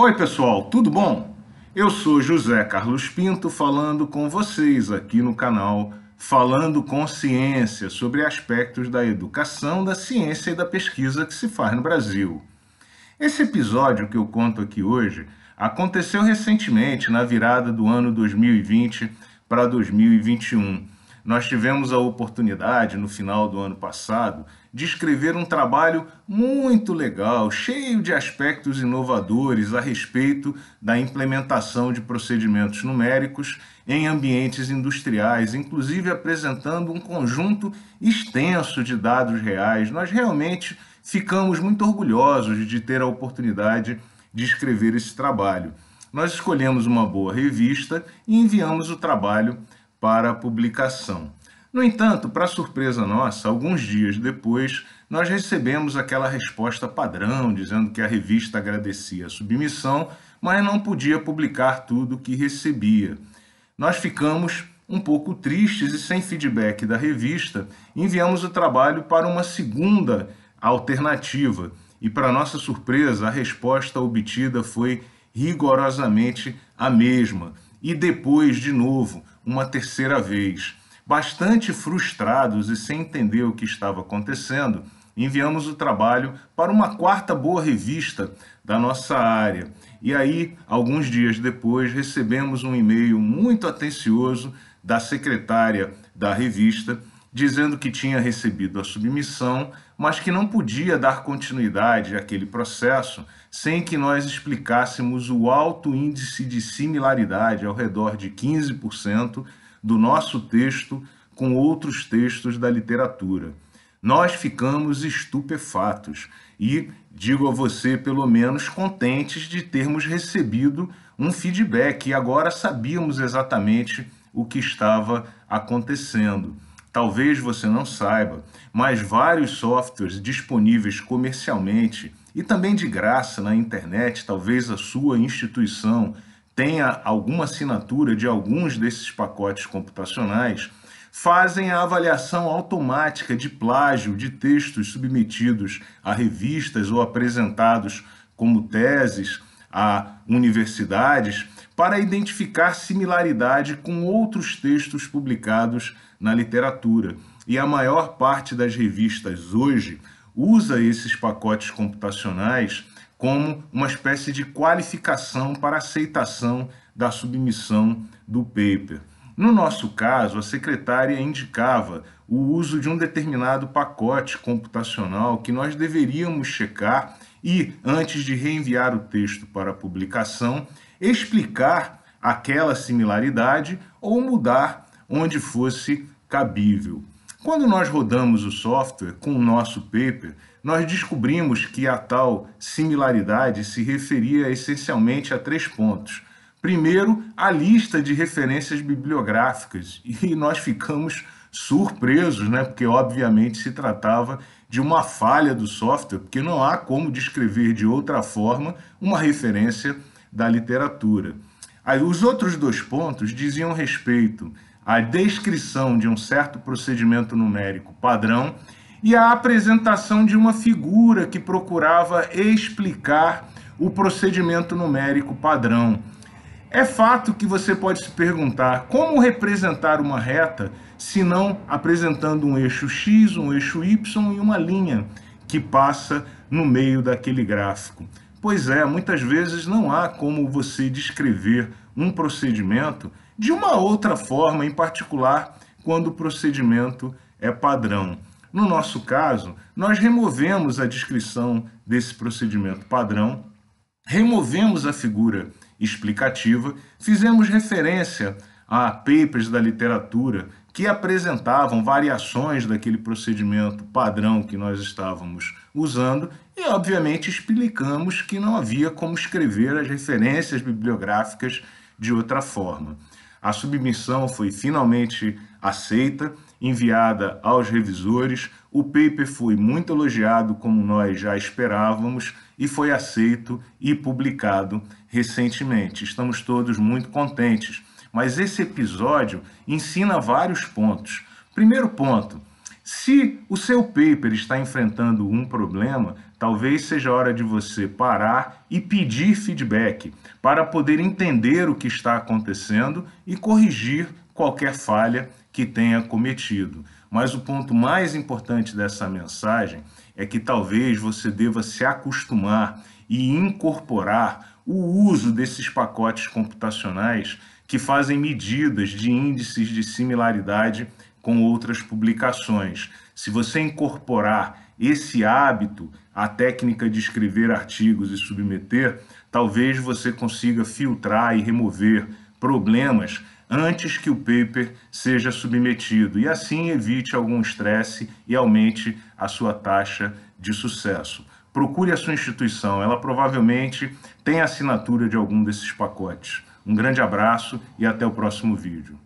Oi, pessoal, tudo bom? Eu sou José Carlos Pinto falando com vocês aqui no canal Falando com Ciência sobre aspectos da educação, da ciência e da pesquisa que se faz no Brasil. Esse episódio que eu conto aqui hoje aconteceu recentemente, na virada do ano 2020 para 2021 nós tivemos a oportunidade, no final do ano passado, de escrever um trabalho muito legal, cheio de aspectos inovadores a respeito da implementação de procedimentos numéricos em ambientes industriais, inclusive apresentando um conjunto extenso de dados reais. Nós realmente ficamos muito orgulhosos de ter a oportunidade de escrever esse trabalho. Nós escolhemos uma boa revista e enviamos o trabalho para publicação. No entanto, para surpresa nossa, alguns dias depois, nós recebemos aquela resposta padrão dizendo que a revista agradecia a submissão, mas não podia publicar tudo o que recebia. Nós ficamos um pouco tristes e sem feedback da revista, enviamos o trabalho para uma segunda alternativa. E, para nossa surpresa, a resposta obtida foi rigorosamente a mesma. E depois, de novo, uma terceira vez. Bastante frustrados e sem entender o que estava acontecendo, enviamos o trabalho para uma quarta boa revista da nossa área. E aí, alguns dias depois, recebemos um e-mail muito atencioso da secretária da revista, dizendo que tinha recebido a submissão, mas que não podia dar continuidade àquele processo sem que nós explicássemos o alto índice de similaridade, ao redor de 15%, do nosso texto com outros textos da literatura. Nós ficamos estupefatos e, digo a você, pelo menos contentes de termos recebido um feedback e agora sabíamos exatamente o que estava acontecendo. Talvez você não saiba, mas vários softwares disponíveis comercialmente e também de graça na internet, talvez a sua instituição tenha alguma assinatura de alguns desses pacotes computacionais, fazem a avaliação automática de plágio de textos submetidos a revistas ou apresentados como teses a universidades para identificar similaridade com outros textos publicados na literatura. E a maior parte das revistas hoje usa esses pacotes computacionais como uma espécie de qualificação para aceitação da submissão do paper. No nosso caso, a secretária indicava o uso de um determinado pacote computacional que nós deveríamos checar e, antes de reenviar o texto para publicação, explicar aquela similaridade ou mudar onde fosse cabível. Quando nós rodamos o software com o nosso paper, nós descobrimos que a tal similaridade se referia essencialmente a três pontos. Primeiro, a lista de referências bibliográficas, e nós ficamos surpresos, né? porque obviamente se tratava de uma falha do software, porque não há como descrever de outra forma uma referência da literatura. Os outros dois pontos diziam respeito à descrição de um certo procedimento numérico padrão e a apresentação de uma figura que procurava explicar o procedimento numérico padrão. É fato que você pode se perguntar como representar uma reta se não apresentando um eixo X, um eixo Y e uma linha que passa no meio daquele gráfico. Pois é, muitas vezes não há como você descrever um procedimento de uma outra forma, em particular quando o procedimento é padrão. No nosso caso, nós removemos a descrição desse procedimento padrão, removemos a figura explicativa, fizemos referência a papers da literatura que apresentavam variações daquele procedimento padrão que nós estávamos usando e, obviamente, explicamos que não havia como escrever as referências bibliográficas de outra forma. A submissão foi finalmente aceita, enviada aos revisores. O paper foi muito elogiado, como nós já esperávamos, e foi aceito e publicado recentemente. Estamos todos muito contentes. Mas esse episódio ensina vários pontos. Primeiro ponto: se o seu paper está enfrentando um problema, talvez seja hora de você parar e pedir feedback para poder entender o que está acontecendo e corrigir qualquer falha que tenha cometido. Mas o ponto mais importante dessa mensagem é que talvez você deva se acostumar e incorporar o uso desses pacotes computacionais que fazem medidas de índices de similaridade com outras publicações. Se você incorporar esse hábito à técnica de escrever artigos e submeter, talvez você consiga filtrar e remover problemas antes que o paper seja submetido e assim evite algum estresse e aumente a sua taxa de sucesso. Procure a sua instituição, ela provavelmente tem assinatura de algum desses pacotes. Um grande abraço e até o próximo vídeo.